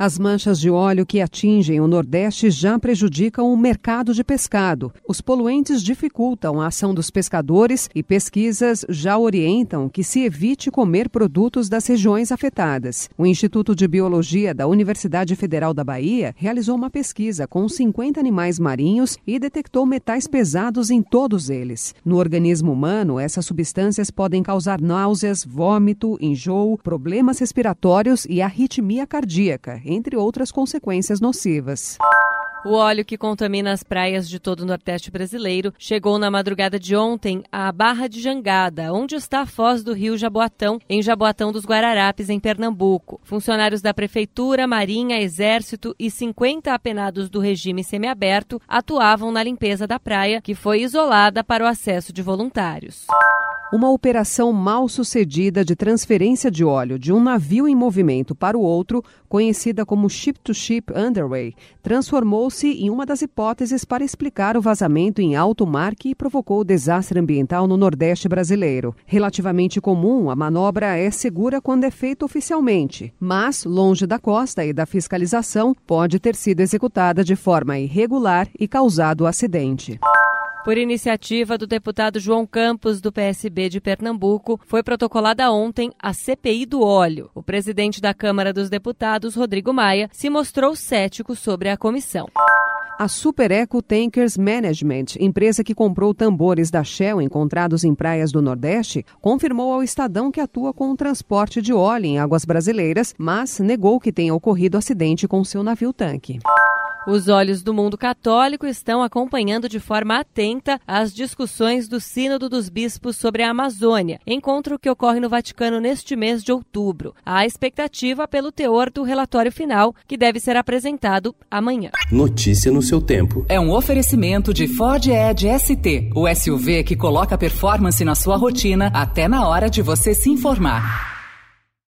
As manchas de óleo que atingem o Nordeste já prejudicam o mercado de pescado. Os poluentes dificultam a ação dos pescadores e pesquisas já orientam que se evite comer produtos das regiões afetadas. O Instituto de Biologia da Universidade Federal da Bahia realizou uma pesquisa com 50 animais marinhos e detectou metais pesados em todos eles. No organismo humano, essas substâncias podem causar náuseas, vômito, enjoo, problemas respiratórios e arritmia cardíaca entre outras consequências nocivas. O óleo que contamina as praias de todo o Nordeste brasileiro chegou na madrugada de ontem à Barra de Jangada, onde está a foz do rio Jaboatão, em Jaboatão dos Guararapes, em Pernambuco. Funcionários da Prefeitura, Marinha, Exército e 50 apenados do regime semiaberto atuavam na limpeza da praia, que foi isolada para o acesso de voluntários. Uma operação mal sucedida de transferência de óleo de um navio em movimento para o outro, conhecida como Ship-to-Ship Underway, transformou-se em uma das hipóteses para explicar o vazamento em alto mar que provocou o desastre ambiental no Nordeste brasileiro. Relativamente comum, a manobra é segura quando é feita oficialmente, mas, longe da costa e da fiscalização, pode ter sido executada de forma irregular e causado acidente. Por iniciativa do deputado João Campos, do PSB de Pernambuco, foi protocolada ontem a CPI do óleo. O presidente da Câmara dos Deputados, Rodrigo Maia, se mostrou cético sobre a comissão. A Super Eco Tankers Management, empresa que comprou tambores da Shell encontrados em praias do Nordeste, confirmou ao Estadão que atua com o transporte de óleo em águas brasileiras, mas negou que tenha ocorrido acidente com seu navio-tanque. Os olhos do mundo católico estão acompanhando de forma atenta as discussões do Sínodo dos Bispos sobre a Amazônia, encontro que ocorre no Vaticano neste mês de outubro. Há expectativa pelo teor do relatório final, que deve ser apresentado amanhã. Notícia no seu tempo. É um oferecimento de Ford Edge ST, o SUV que coloca performance na sua rotina até na hora de você se informar.